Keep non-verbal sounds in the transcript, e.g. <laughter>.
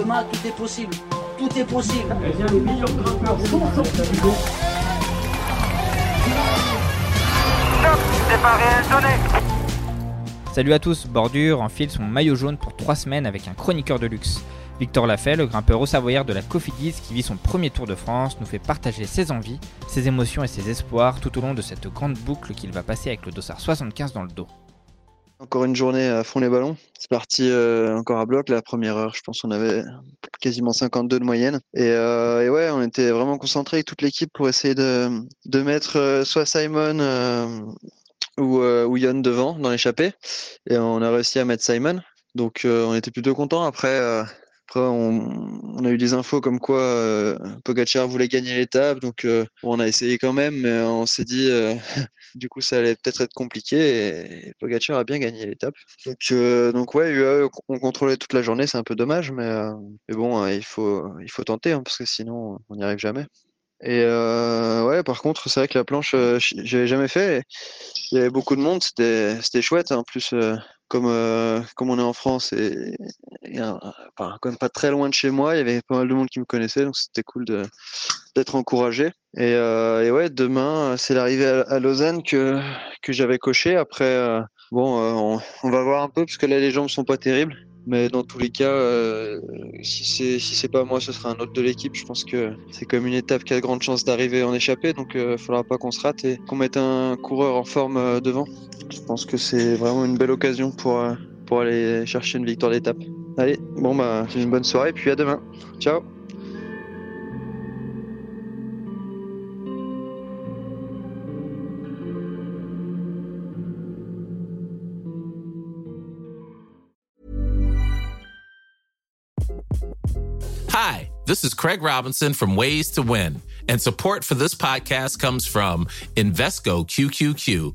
Demain, tout est possible. Tout est possible. Salut à tous, Bordure enfile son maillot jaune pour 3 semaines avec un chroniqueur de luxe. Victor Lafay, le grimpeur au Savoyard de la Cofidis qui vit son premier tour de France, nous fait partager ses envies, ses émotions et ses espoirs tout au long de cette grande boucle qu'il va passer avec le dossard 75 dans le dos. Encore une journée à fond les ballons. C'est parti euh, encore à bloc. La première heure, je pense qu'on avait quasiment 52 de moyenne. Et, euh, et, ouais, on était vraiment concentrés toute l'équipe pour essayer de, mettre euh, soit Simon ou, Yon devant dans l'échappée. Et on a réussi à mettre Simon. Donc on était plutôt contents. Après, après on, a eu des infos comme quoi euh, Pogacar voulait gagner l'étape. Donc bon, on a essayé quand même, mais on s'est dit <laughs> du coup ça allait peut-être être compliqué. Et, Pogacar a bien gagné l'étape. Donc, donc ouais, UAE, on contrôlait toute la journée. C'est un peu dommage, mais, mais bon, il faut, il faut tenter hein, parce que sinon on n'y arrive jamais. Et euh, ouais, par contre, c'est vrai que la planche, euh, j'avais jamais fait. Il y avait beaucoup de monde, c'était chouette. Hein. En plus, euh, comme comme on est en France et enfin, quand même pas très loin de chez moi, il y avait pas mal de monde qui me connaissait, donc c'était cool d'être encouragé. Et, et, ouais, demain, c'est l'arrivée à, Lausanne que que j'avais coché. Après, bon, on, on, va voir un peu parce que là les jambes sont pas terribles. Mais dans tous les cas, euh, si c'est si pas moi, ce sera un autre de l'équipe. Je pense que c'est comme une étape qui a de grandes chances d'arriver en échappée, donc il euh, faudra pas qu'on se rate et qu'on mette un coureur en forme euh, devant. Je pense que c'est vraiment une belle occasion pour pour aller chercher une victoire d'étape. Allez, bon bah une bonne soirée, puis à demain. Ciao. Hi, this is Craig Robinson from Ways to Win, and support for this podcast comes from Invesco QQQ,